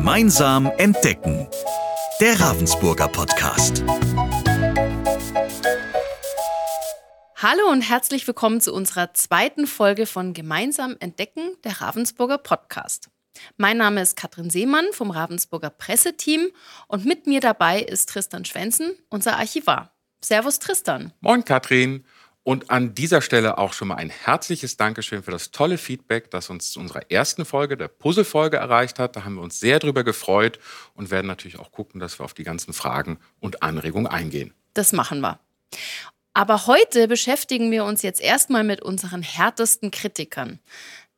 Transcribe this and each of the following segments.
Gemeinsam entdecken. Der Ravensburger Podcast. Hallo und herzlich willkommen zu unserer zweiten Folge von Gemeinsam entdecken, der Ravensburger Podcast. Mein Name ist Katrin Seemann vom Ravensburger Presseteam und mit mir dabei ist Tristan Schwenzen, unser Archivar. Servus Tristan. Moin Katrin. Und an dieser Stelle auch schon mal ein herzliches Dankeschön für das tolle Feedback, das uns zu unserer ersten Folge, der Puzzle-Folge, erreicht hat. Da haben wir uns sehr drüber gefreut und werden natürlich auch gucken, dass wir auf die ganzen Fragen und Anregungen eingehen. Das machen wir. Aber heute beschäftigen wir uns jetzt erstmal mit unseren härtesten Kritikern.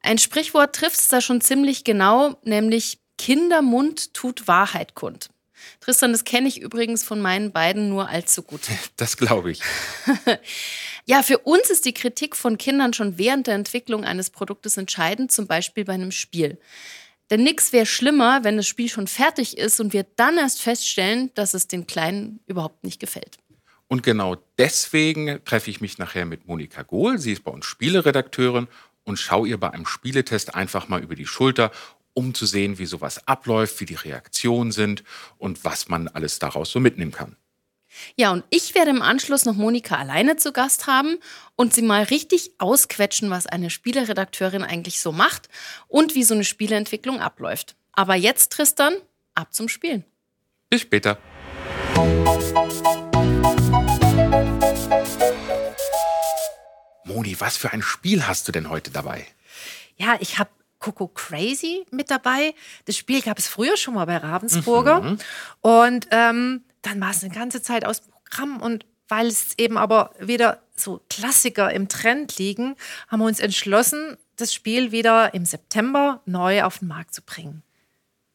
Ein Sprichwort trifft es da schon ziemlich genau, nämlich Kindermund tut Wahrheit kund. Tristan, das kenne ich übrigens von meinen beiden nur allzu gut. Das glaube ich. ja, für uns ist die Kritik von Kindern schon während der Entwicklung eines Produktes entscheidend, zum Beispiel bei einem Spiel. Denn nichts wäre schlimmer, wenn das Spiel schon fertig ist und wir dann erst feststellen, dass es den Kleinen überhaupt nicht gefällt. Und genau deswegen treffe ich mich nachher mit Monika Gohl. Sie ist bei uns Spieleredakteurin und schaue ihr bei einem Spieletest einfach mal über die Schulter um zu sehen, wie sowas abläuft, wie die Reaktionen sind und was man alles daraus so mitnehmen kann. Ja, und ich werde im Anschluss noch Monika alleine zu Gast haben und sie mal richtig ausquetschen, was eine Spieleredakteurin eigentlich so macht und wie so eine Spieleentwicklung abläuft. Aber jetzt, Tristan, ab zum Spielen. Bis später. Moni, was für ein Spiel hast du denn heute dabei? Ja, ich habe Coco Crazy mit dabei. Das Spiel gab es früher schon mal bei Ravensburger. Mhm. Und ähm, dann war es eine ganze Zeit aus Programm und weil es eben aber wieder so Klassiker im Trend liegen, haben wir uns entschlossen, das Spiel wieder im September neu auf den Markt zu bringen.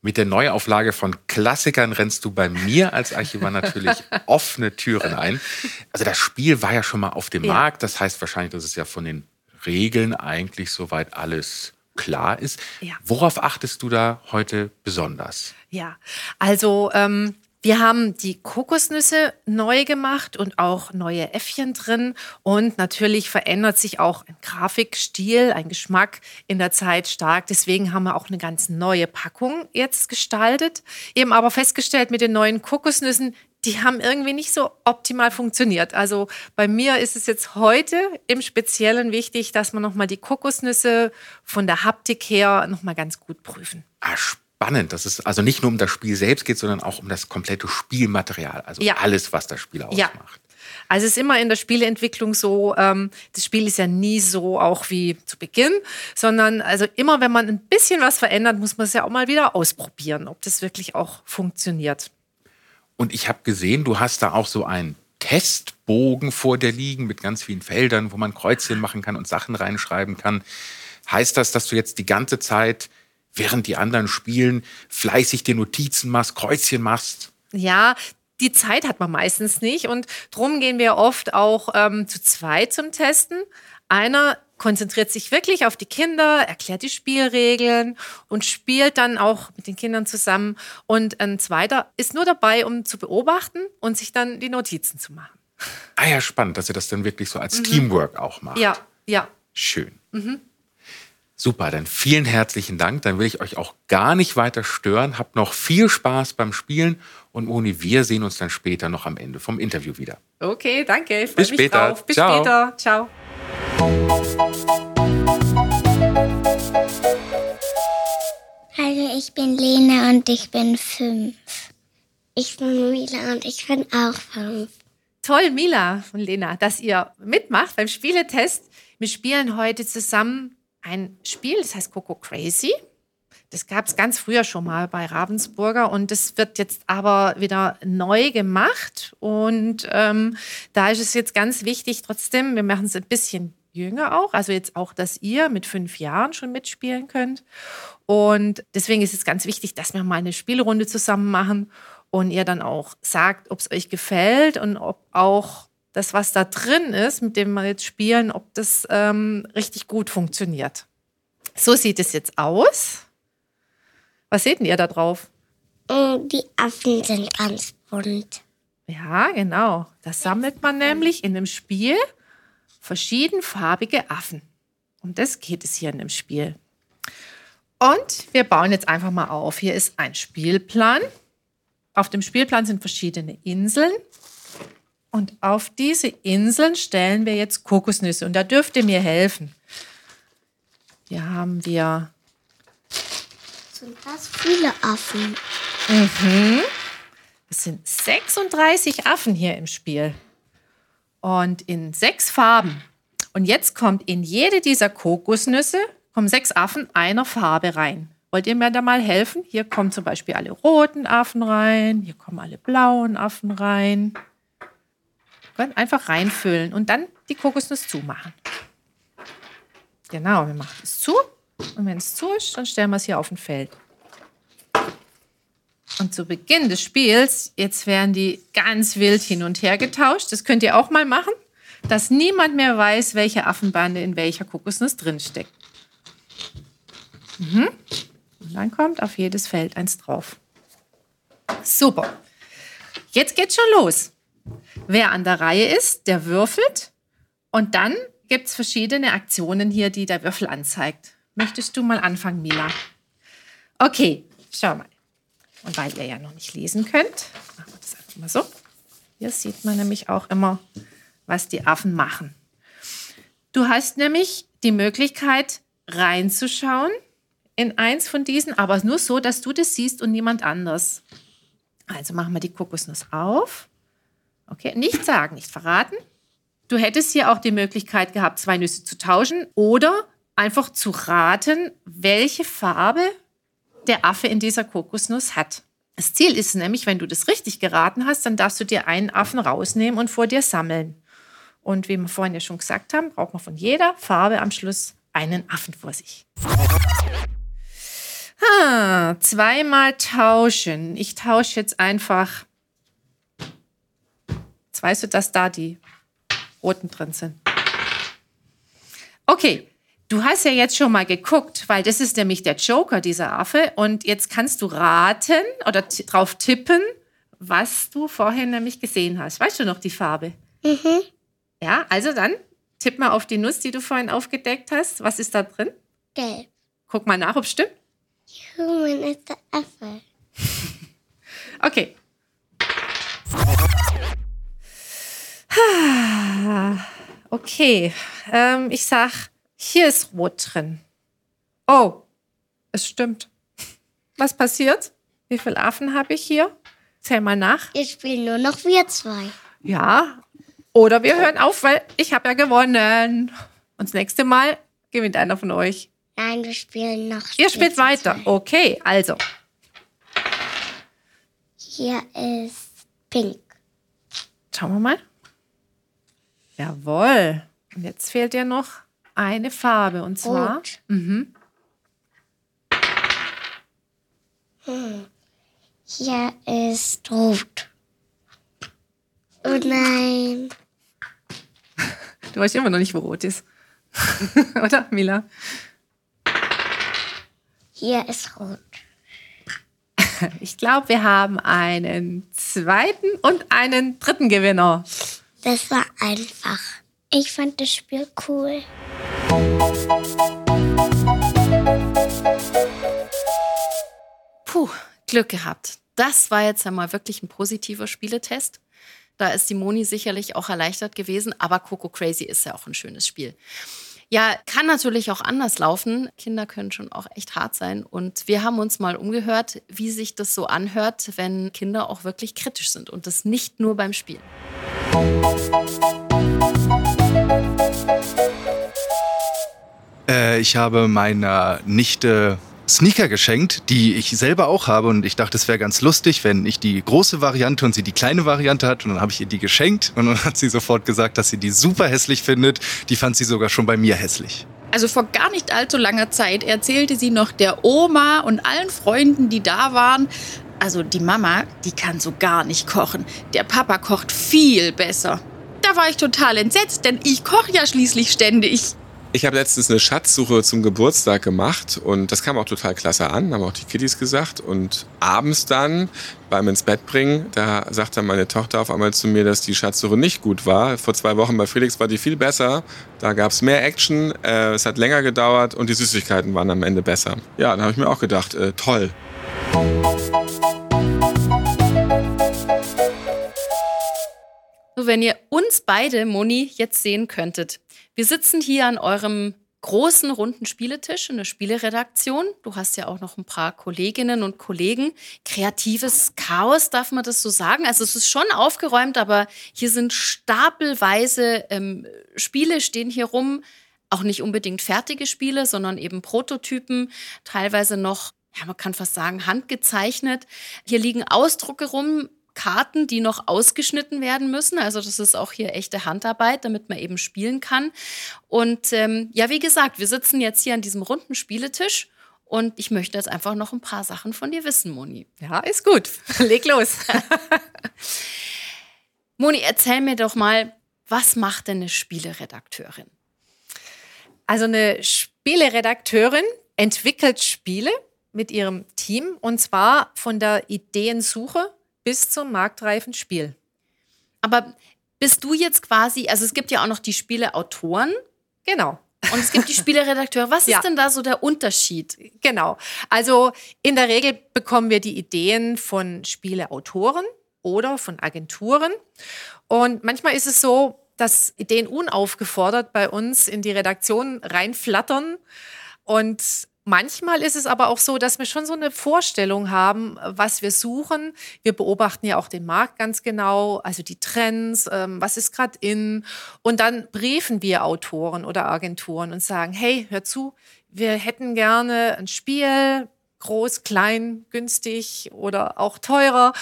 Mit der Neuauflage von Klassikern rennst du bei mir als Archivar natürlich offene Türen ein. Also das Spiel war ja schon mal auf dem ja. Markt. Das heißt wahrscheinlich, dass es ja von den Regeln eigentlich soweit alles klar ist. Ja. Worauf achtest du da heute besonders? Ja, also ähm, wir haben die Kokosnüsse neu gemacht und auch neue Äffchen drin. Und natürlich verändert sich auch ein Grafikstil, ein Geschmack in der Zeit stark. Deswegen haben wir auch eine ganz neue Packung jetzt gestaltet. Eben aber festgestellt mit den neuen Kokosnüssen, die haben irgendwie nicht so optimal funktioniert. Also bei mir ist es jetzt heute im Speziellen wichtig, dass wir nochmal die Kokosnüsse von der Haptik her nochmal ganz gut prüfen. Ah, spannend, dass es also nicht nur um das Spiel selbst geht, sondern auch um das komplette Spielmaterial. Also ja. alles, was das Spiel ausmacht. Ja. Also es ist immer in der Spieleentwicklung so, ähm, das Spiel ist ja nie so auch wie zu Beginn, sondern also immer wenn man ein bisschen was verändert, muss man es ja auch mal wieder ausprobieren, ob das wirklich auch funktioniert. Und ich habe gesehen, du hast da auch so einen Testbogen vor dir liegen mit ganz vielen Feldern, wo man Kreuzchen machen kann und Sachen reinschreiben kann. Heißt das, dass du jetzt die ganze Zeit, während die anderen spielen, fleißig dir Notizen machst, Kreuzchen machst? Ja, die Zeit hat man meistens nicht und drum gehen wir oft auch ähm, zu zweit zum Testen. Einer konzentriert sich wirklich auf die Kinder, erklärt die Spielregeln und spielt dann auch mit den Kindern zusammen. Und ein zweiter ist nur dabei, um zu beobachten und sich dann die Notizen zu machen. Ah ja, spannend, dass ihr das dann wirklich so als mhm. Teamwork auch macht. Ja, ja. Schön. Mhm. Super, dann vielen herzlichen Dank. Dann will ich euch auch gar nicht weiter stören. Habt noch viel Spaß beim Spielen und Moni, wir sehen uns dann später noch am Ende vom Interview wieder. Okay, danke. Ich Bis mich später. Drauf. Bis Ciao. später. Ciao. Hallo, ich bin Lena und ich bin fünf. Ich bin Mila und ich bin auch fünf. Toll, Mila und Lena, dass ihr mitmacht beim Spieletest. Wir spielen heute zusammen ein Spiel, das heißt Coco Crazy. Das gab es ganz früher schon mal bei Ravensburger und das wird jetzt aber wieder neu gemacht. Und ähm, da ist es jetzt ganz wichtig, trotzdem, wir machen es ein bisschen jünger auch. Also jetzt auch, dass ihr mit fünf Jahren schon mitspielen könnt. Und deswegen ist es ganz wichtig, dass wir mal eine Spielrunde zusammen machen und ihr dann auch sagt, ob es euch gefällt und ob auch das, was da drin ist, mit dem wir jetzt spielen, ob das ähm, richtig gut funktioniert. So sieht es jetzt aus. Was seht ihr da drauf? Oh, die Affen sind ganz bunt. Ja, genau. Das sammelt man nämlich in dem Spiel verschiedenfarbige Affen. Um das geht es hier in dem Spiel. Und wir bauen jetzt einfach mal auf. Hier ist ein Spielplan. Auf dem Spielplan sind verschiedene Inseln. Und auf diese Inseln stellen wir jetzt Kokosnüsse. Und da dürft ihr mir helfen. Hier haben wir. Sind das viele Affen? Es sind 36 Affen hier im Spiel. Und in sechs Farben. Und jetzt kommt in jede dieser Kokosnüsse kommen sechs Affen einer Farbe rein. Wollt ihr mir da mal helfen? Hier kommen zum Beispiel alle roten Affen rein, hier kommen alle blauen Affen rein. Einfach reinfüllen und dann die Kokosnuss zumachen. Genau, wir machen es zu. Und wenn es zu ist, dann stellen wir es hier auf ein Feld. Und zu Beginn des Spiels, jetzt werden die ganz wild hin und her getauscht. Das könnt ihr auch mal machen, dass niemand mehr weiß, welche Affenbande in welcher Kokosnuss drinsteckt. Mhm. Und dann kommt auf jedes Feld eins drauf. Super. Jetzt geht's schon los. Wer an der Reihe ist, der würfelt. Und dann gibt es verschiedene Aktionen hier, die der Würfel anzeigt. Möchtest du mal anfangen, Mila? Okay, schau mal. Und weil ihr ja noch nicht lesen könnt, machen wir das einfach mal so. Hier sieht man nämlich auch immer, was die Affen machen. Du hast nämlich die Möglichkeit, reinzuschauen in eins von diesen, aber nur so, dass du das siehst und niemand anders. Also machen wir die Kokosnuss auf. Okay, nicht sagen, nicht verraten. Du hättest hier auch die Möglichkeit gehabt, zwei Nüsse zu tauschen oder einfach zu raten, welche Farbe der Affe in dieser Kokosnuss hat. Das Ziel ist nämlich, wenn du das richtig geraten hast, dann darfst du dir einen Affen rausnehmen und vor dir sammeln. Und wie wir vorhin ja schon gesagt haben, braucht man von jeder Farbe am Schluss einen Affen vor sich. Ah, zweimal tauschen. Ich tausche jetzt einfach. Jetzt weißt du, dass da die roten drin sind. Okay, du hast ja jetzt schon mal geguckt, weil das ist nämlich der Joker, dieser Affe. Und jetzt kannst du raten oder drauf tippen, was du vorher nämlich gesehen hast. Weißt du noch die Farbe? Mhm. Ja, also dann tipp mal auf die Nuss, die du vorhin aufgedeckt hast. Was ist da drin? Gelb. Guck mal nach, ob es stimmt. Human ist der Affe. Okay. Okay, ähm, ich sag, hier ist Rot drin. Oh, es stimmt. Was passiert? Wie viele Affen habe ich hier? Zähl mal nach. Jetzt spielen nur noch wir zwei. Ja. Oder wir hören auf, weil ich habe ja gewonnen. Und das nächste Mal gewinnt einer von euch. Nein, wir spielen noch. Ihr spielt weiter. zweit. Okay, also. Hier ist pink. Schauen wir mal. Jawohl. Und jetzt fehlt dir noch eine Farbe. Und zwar. Rot. Mhm. Hier ist rot. Oh nein. Du weißt immer noch nicht, wo rot ist. Oder, Mila? Hier ist rot. Ich glaube, wir haben einen zweiten und einen dritten Gewinner. Das war einfach. Ich fand das Spiel cool. Puh, Glück gehabt. Das war jetzt einmal wirklich ein positiver Spieletest. Da ist die Moni sicherlich auch erleichtert gewesen, aber Coco Crazy ist ja auch ein schönes Spiel. Ja, kann natürlich auch anders laufen. Kinder können schon auch echt hart sein. Und wir haben uns mal umgehört, wie sich das so anhört, wenn Kinder auch wirklich kritisch sind und das nicht nur beim Spielen. Äh, ich habe meiner Nichte Sneaker geschenkt, die ich selber auch habe und ich dachte, es wäre ganz lustig, wenn ich die große Variante und sie die kleine Variante hat und dann habe ich ihr die geschenkt und dann hat sie sofort gesagt, dass sie die super hässlich findet. Die fand sie sogar schon bei mir hässlich. Also vor gar nicht allzu langer Zeit erzählte sie noch der Oma und allen Freunden, die da waren. Also die Mama, die kann so gar nicht kochen. Der Papa kocht viel besser. Da war ich total entsetzt, denn ich koche ja schließlich ständig. Ich habe letztens eine Schatzsuche zum Geburtstag gemacht und das kam auch total klasse an, haben auch die Kiddies gesagt. Und abends dann beim ins Bett bringen, da sagte meine Tochter auf einmal zu mir, dass die Schatzsuche nicht gut war. Vor zwei Wochen bei Felix war die viel besser. Da gab es mehr Action, äh, es hat länger gedauert und die Süßigkeiten waren am Ende besser. Ja, da habe ich mir auch gedacht, äh, toll. So, wenn ihr uns beide, Moni, jetzt sehen könntet. Wir sitzen hier an eurem großen runden Spieletisch in der Spieleredaktion. Du hast ja auch noch ein paar Kolleginnen und Kollegen. Kreatives Chaos, darf man das so sagen? Also es ist schon aufgeräumt, aber hier sind stapelweise ähm, Spiele stehen hier rum. Auch nicht unbedingt fertige Spiele, sondern eben Prototypen, teilweise noch, ja, man kann fast sagen, handgezeichnet. Hier liegen Ausdrucke rum, Karten, die noch ausgeschnitten werden müssen. Also das ist auch hier echte Handarbeit, damit man eben spielen kann. Und ähm, ja, wie gesagt, wir sitzen jetzt hier an diesem runden Spieletisch. Und ich möchte jetzt einfach noch ein paar Sachen von dir wissen, Moni. Ja, ist gut. Leg los. Moni, erzähl mir doch mal, was macht denn eine Spieleredakteurin? Also eine Spieleredakteurin entwickelt Spiele mit ihrem Team und zwar von der Ideensuche bis zum marktreifen Spiel. Aber bist du jetzt quasi, also es gibt ja auch noch die Spieleautoren. Genau. Und es gibt die Spieleredakteure. Was Ja. ist denn da so der Unterschied? Genau. Also in der Regel bekommen wir die Ideen von Spieleautoren oder von Agenturen. Und manchmal ist es so, dass Ideen unaufgefordert bei uns in die Redaktion reinflattern. Und manchmal ist es aber auch so, dass wir schon so eine Vorstellung haben, was wir suchen. Wir beobachten ja auch den Markt ganz genau, also die Trends, ähm, was ist gerade in. Und dann briefen wir Autoren oder Agenturen und sagen, hey, hör zu, wir hätten gerne ein Spiel, groß, klein, günstig oder auch teurer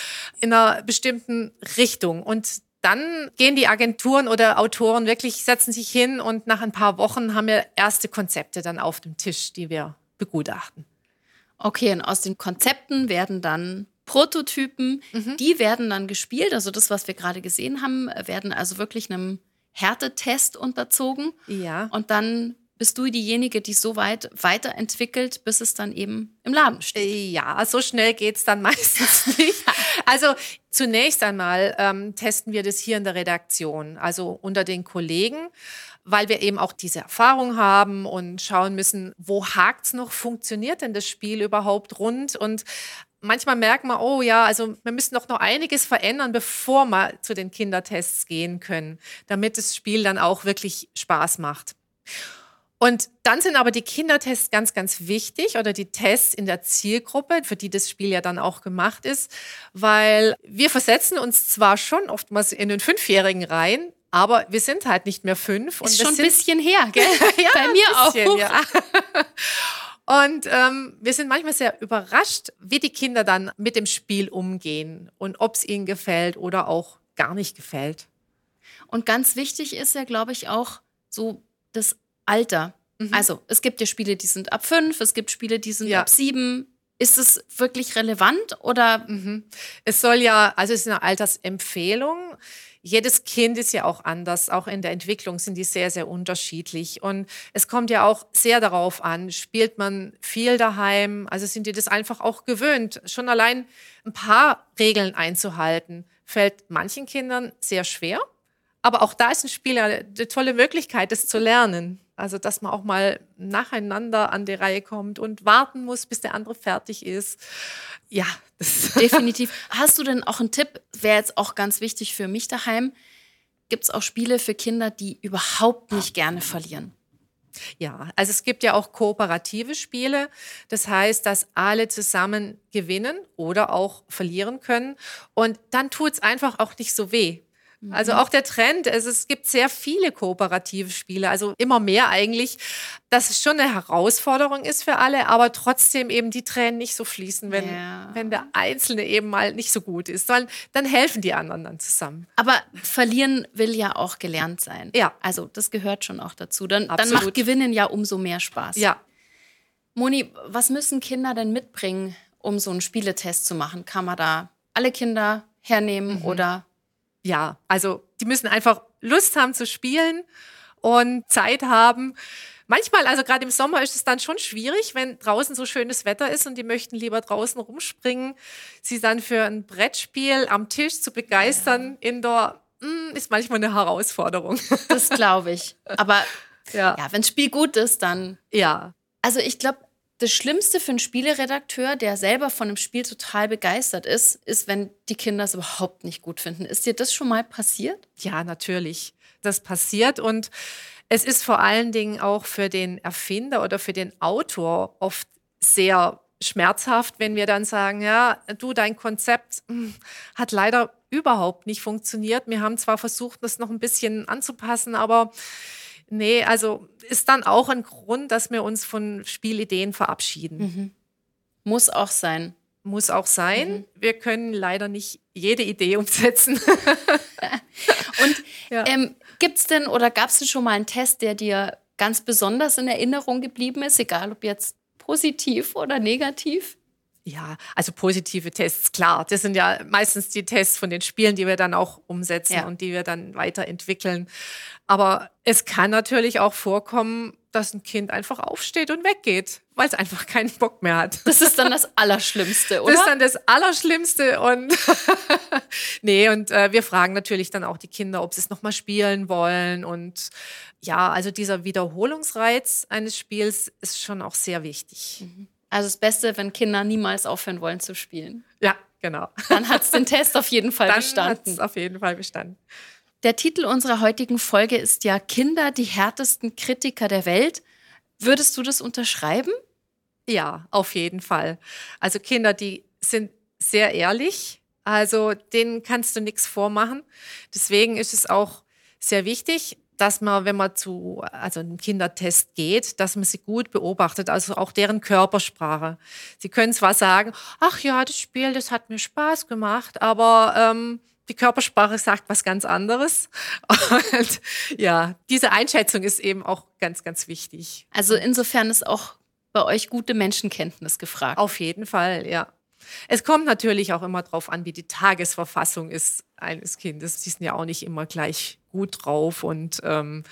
in einer bestimmten Richtung. Und dann gehen die Agenturen oder Autoren wirklich, setzen sich hin und nach ein paar Wochen haben wir erste Konzepte dann auf dem Tisch, die wir begutachten. Okay, und aus den Konzepten werden dann Prototypen, die werden dann gespielt. Also das, was wir gerade gesehen haben, werden also wirklich einem Härtetest unterzogen. Ja. Und dann bist du diejenige, die so weit weiterentwickelt, bis es dann eben im Laden steht. Ja, so schnell geht's dann meistens nicht. Also zunächst einmal ähm, testen wir das hier in der Redaktion, also unter den Kollegen, weil wir eben auch diese Erfahrung haben und schauen müssen, wo hakt's noch, funktioniert denn das Spiel überhaupt rund und Manchmal merkt man, oh ja, also wir müssen noch noch einiges verändern, bevor wir zu den Kindertests gehen können, damit das Spiel dann auch wirklich Spaß macht. Und dann sind aber die Kindertests ganz, ganz wichtig oder die Tests in der Zielgruppe, für die das Spiel ja dann auch gemacht ist, weil wir versetzen uns zwar schon oftmals in den Fünfjährigen rein, aber wir sind halt nicht mehr fünf. Ist wir schon ein bisschen her, gell? ja, Bei mir bisschen, auch. Ja. Und ähm, wir sind manchmal sehr überrascht, wie die Kinder dann mit dem Spiel umgehen und ob es ihnen gefällt oder auch gar nicht gefällt. Und ganz wichtig ist ja, glaube ich, auch so das Alter. Also es gibt ja Spiele, die sind ab fünf, es gibt Spiele, die sind Ja. ab sieben. Ist es wirklich relevant oder Es soll ja, also es ist eine Altersempfehlung. Jedes Kind ist ja auch anders. Auch in der Entwicklung sind die sehr, sehr unterschiedlich. Und es kommt ja auch sehr darauf an, spielt man viel daheim? Also sind die das einfach auch gewöhnt? Schon allein ein paar Regeln einzuhalten, fällt manchen Kindern sehr schwer. Aber auch da ist ein Spiel eine tolle Möglichkeit, das zu lernen. Also, dass man auch mal nacheinander an die Reihe kommt und warten muss, bis der andere fertig ist. Ja, das definitiv. Hast du denn auch einen Tipp? Wäre jetzt auch ganz wichtig für mich daheim. Gibt es auch Spiele für Kinder, die überhaupt nicht gerne verlieren? Ja, also es gibt ja auch kooperative Spiele. Das heißt, dass alle zusammen gewinnen oder auch verlieren können. Und dann tut es einfach auch nicht so weh. Also auch der Trend, es, es gibt sehr viele kooperative Spiele, also immer mehr eigentlich, dass es schon eine Herausforderung ist für alle, aber trotzdem eben die Tränen nicht so fließen, wenn, Ja. wenn der Einzelne eben mal nicht so gut ist, sondern dann helfen die anderen dann zusammen. Aber verlieren will ja auch gelernt sein. Ja. Also das gehört schon auch dazu. Dann, dann macht Gewinnen ja umso mehr Spaß. Ja, Moni, was müssen Kinder denn mitbringen, um so einen Spieletest zu machen? Kann man da alle Kinder hernehmen oder Ja, also die müssen einfach Lust haben zu spielen und Zeit haben. Manchmal, also gerade im Sommer ist es dann schon schwierig, wenn draußen so schönes Wetter ist und die möchten lieber draußen rumspringen. Sie dann für ein Brettspiel am Tisch zu begeistern, ja. indoor, mm, ist manchmal eine Herausforderung. Das glaube ich. Aber ja, ja wenn das Spiel gut ist, dann. Ja. Also ich glaube, das Schlimmste für einen Spieleredakteur, der selber von einem Spiel total begeistert ist, ist, wenn die Kinder es überhaupt nicht gut finden. Ist dir das schon mal passiert? Ja, natürlich. Das passiert und es ist vor allen Dingen auch für den Erfinder oder für den Autor oft sehr schmerzhaft, wenn wir dann sagen, ja, du, dein Konzept hm, hat leider überhaupt nicht funktioniert. Wir haben zwar versucht, das noch ein bisschen anzupassen, aber nee, also ist dann auch ein Grund, dass wir uns von Spielideen verabschieden. Mhm. Muss auch sein. Muss auch sein. Mhm. Wir können leider nicht jede Idee umsetzen. Und ja. ähm, gibt es denn oder gab es denn schon mal einen Test, der dir ganz besonders in Erinnerung geblieben ist, egal ob jetzt positiv oder negativ? Ja, also positive Tests, klar. Das sind ja meistens die Tests von den Spielen, die wir dann auch umsetzen ja. und die wir dann weiterentwickeln. Aber es kann natürlich auch vorkommen, dass ein Kind einfach aufsteht und weggeht, weil es einfach keinen Bock mehr hat. Das ist dann das Allerschlimmste, oder? Das ist dann das Allerschlimmste und nee, und äh, wir fragen natürlich dann auch die Kinder, ob sie es nochmal spielen wollen und ja, also dieser Wiederholungsreiz eines Spiels ist schon auch sehr wichtig. Mhm. Also das Beste, wenn Kinder niemals aufhören wollen zu spielen. Ja, genau. Dann hat es den Test auf jeden Fall Dann bestanden. Dann auf jeden Fall bestanden. Der Titel unserer heutigen Folge ist ja Kinder, die härtesten Kritiker der Welt. Würdest du das unterschreiben? Ja, auf jeden Fall. Also Kinder, die sind sehr ehrlich. Also denen kannst du nichts vormachen. Deswegen ist es auch sehr wichtig, dass man, wenn man zu also einem Kindertest geht, dass man sie gut beobachtet, also auch deren Körpersprache. Sie können zwar sagen, ach ja, das Spiel, das hat mir Spaß gemacht, aber ähm, die Körpersprache sagt was ganz anderes. Und ja, diese Einschätzung ist eben auch ganz, ganz wichtig. Also insofern ist auch bei euch gute Menschenkenntnis gefragt. Auf jeden Fall, ja. Es kommt natürlich auch immer darauf an, wie die Tagesverfassung ist eines Kindes. Die sind ja auch nicht immer gleich gut drauf und ähm,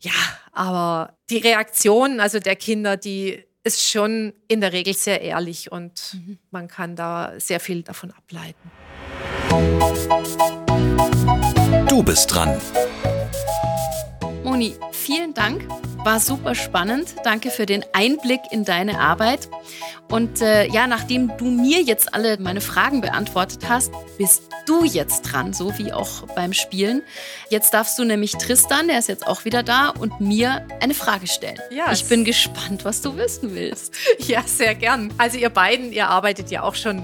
ja, aber die Reaktion also der Kinder, die ist schon in der Regel sehr ehrlich und mhm. man kann da sehr viel davon ableiten. Du bist dran. Moni, vielen Dank. War super spannend. Danke für den Einblick in deine Arbeit. Und äh, ja, nachdem du mir jetzt alle meine Fragen beantwortet hast, bist du jetzt dran, so wie auch beim Spielen. Jetzt darfst du nämlich Tristan, der ist jetzt auch wieder da, und mir eine Frage stellen. Ja, ich bin gespannt, was du wissen willst. Ja, sehr gern. Also ihr beiden, ihr arbeitet ja auch schon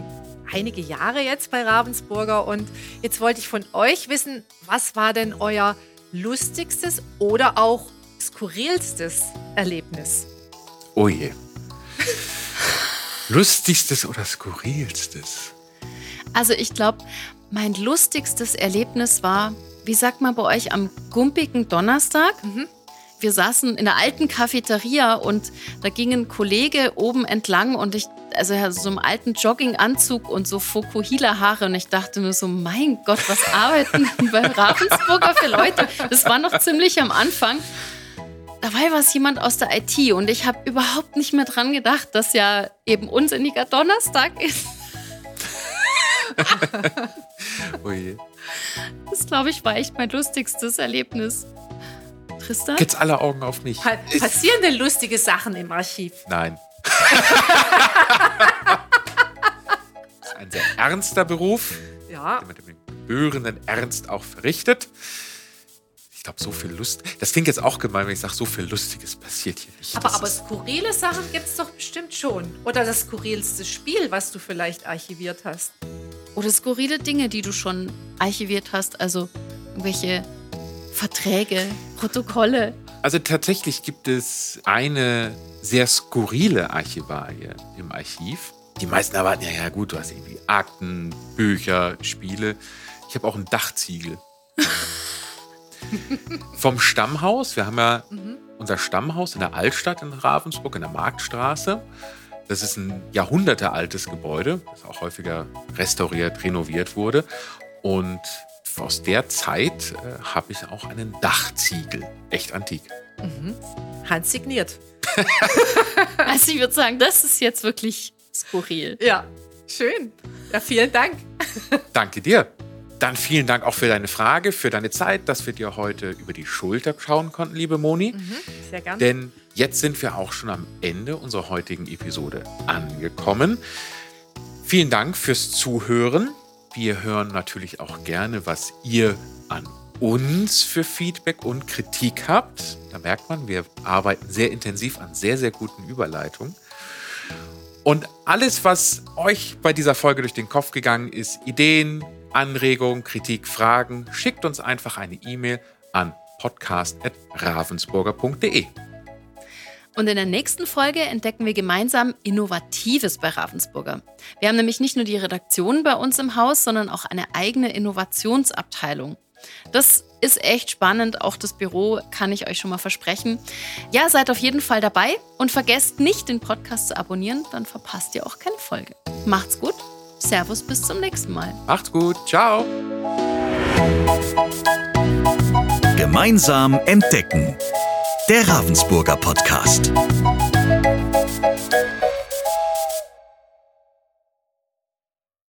einige Jahre jetzt bei Ravensburger und jetzt wollte ich von euch wissen, was war denn euer lustigstes oder auch skurrilstes Erlebnis? Oh je. lustigstes oder skurrilstes? Also ich glaube, mein lustigstes Erlebnis war, wie sagt man bei euch, am gumpigen Donnerstag. Mhm. Wir saßen in der alten Cafeteria und da ging ein Kollege oben entlang und ich, also so einen alten Jogginganzug und so Fokuhila-Haare und ich dachte nur so, mein Gott, was arbeiten bei Ravensburger für Leute? Das war noch ziemlich am Anfang dabei war es jemand aus der IT und ich habe überhaupt nicht mehr dran gedacht, dass ja eben unsinniger Donnerstag ist. Ui. Das, glaube ich, war echt mein lustigstes Erlebnis. Tristan? Jetzt alle Augen auf mich. Pa passieren denn lustige Sachen im Archiv? Nein. das ist ein sehr ernster Beruf, ja. der mit dem gebührenden Ernst auch verrichtet. Ich glaube, so viel Lust. Das klingt jetzt auch gemein, wenn ich sage, so viel Lustiges passiert hier nicht. Aber, aber skurrile Sachen gibt es doch bestimmt schon. Oder das skurrilste Spiel, was du vielleicht archiviert hast. Oder skurrile Dinge, die du schon archiviert hast. Also irgendwelche Verträge, Protokolle. Also tatsächlich gibt es eine sehr skurrile Archivalie im Archiv. Die meisten erwarten ja, ja gut, du hast irgendwie Akten, Bücher, Spiele. Ich habe auch einen Dachziegel. vom Stammhaus. Wir haben ja mhm. unser Stammhaus in der Altstadt in Ravensburg, in der Marktstraße. Das ist ein jahrhundertealtes Gebäude, das auch häufiger restauriert, renoviert wurde. Und aus der Zeit äh, habe ich auch einen Dachziegel. Echt antik. Handsigniert. Also ich würde sagen, das ist jetzt wirklich skurril. Ja, schön. Ja, vielen Dank. Danke dir. Dann vielen Dank auch für deine Frage, für deine Zeit, dass wir dir heute über die Schulter schauen konnten, liebe Moni. Sehr gerne. Denn jetzt sind wir auch schon am Ende unserer heutigen Episode angekommen. Vielen Dank fürs Zuhören. Wir hören natürlich auch gerne, was ihr an uns für Feedback und Kritik habt. Da merkt man, wir arbeiten sehr intensiv an sehr, sehr guten Überleitungen. Und alles, was euch bei dieser Folge durch den Kopf gegangen ist, Ideen, Anregungen, Kritik, Fragen, schickt uns einfach eine E-Mail an podcast.ravensburger.de. Und in der nächsten Folge entdecken wir gemeinsam Innovatives bei Ravensburger. Wir haben nämlich nicht nur die Redaktion bei uns im Haus, sondern auch eine eigene Innovationsabteilung. Das ist echt spannend, auch das Büro kann ich euch schon mal versprechen. Ja, seid auf jeden Fall dabei und vergesst nicht, den Podcast zu abonnieren, dann verpasst ihr auch keine Folge. Macht's gut, Servus, bis zum nächsten Mal. Macht's gut, ciao. Gemeinsam entdecken. Der Ravensburger Podcast.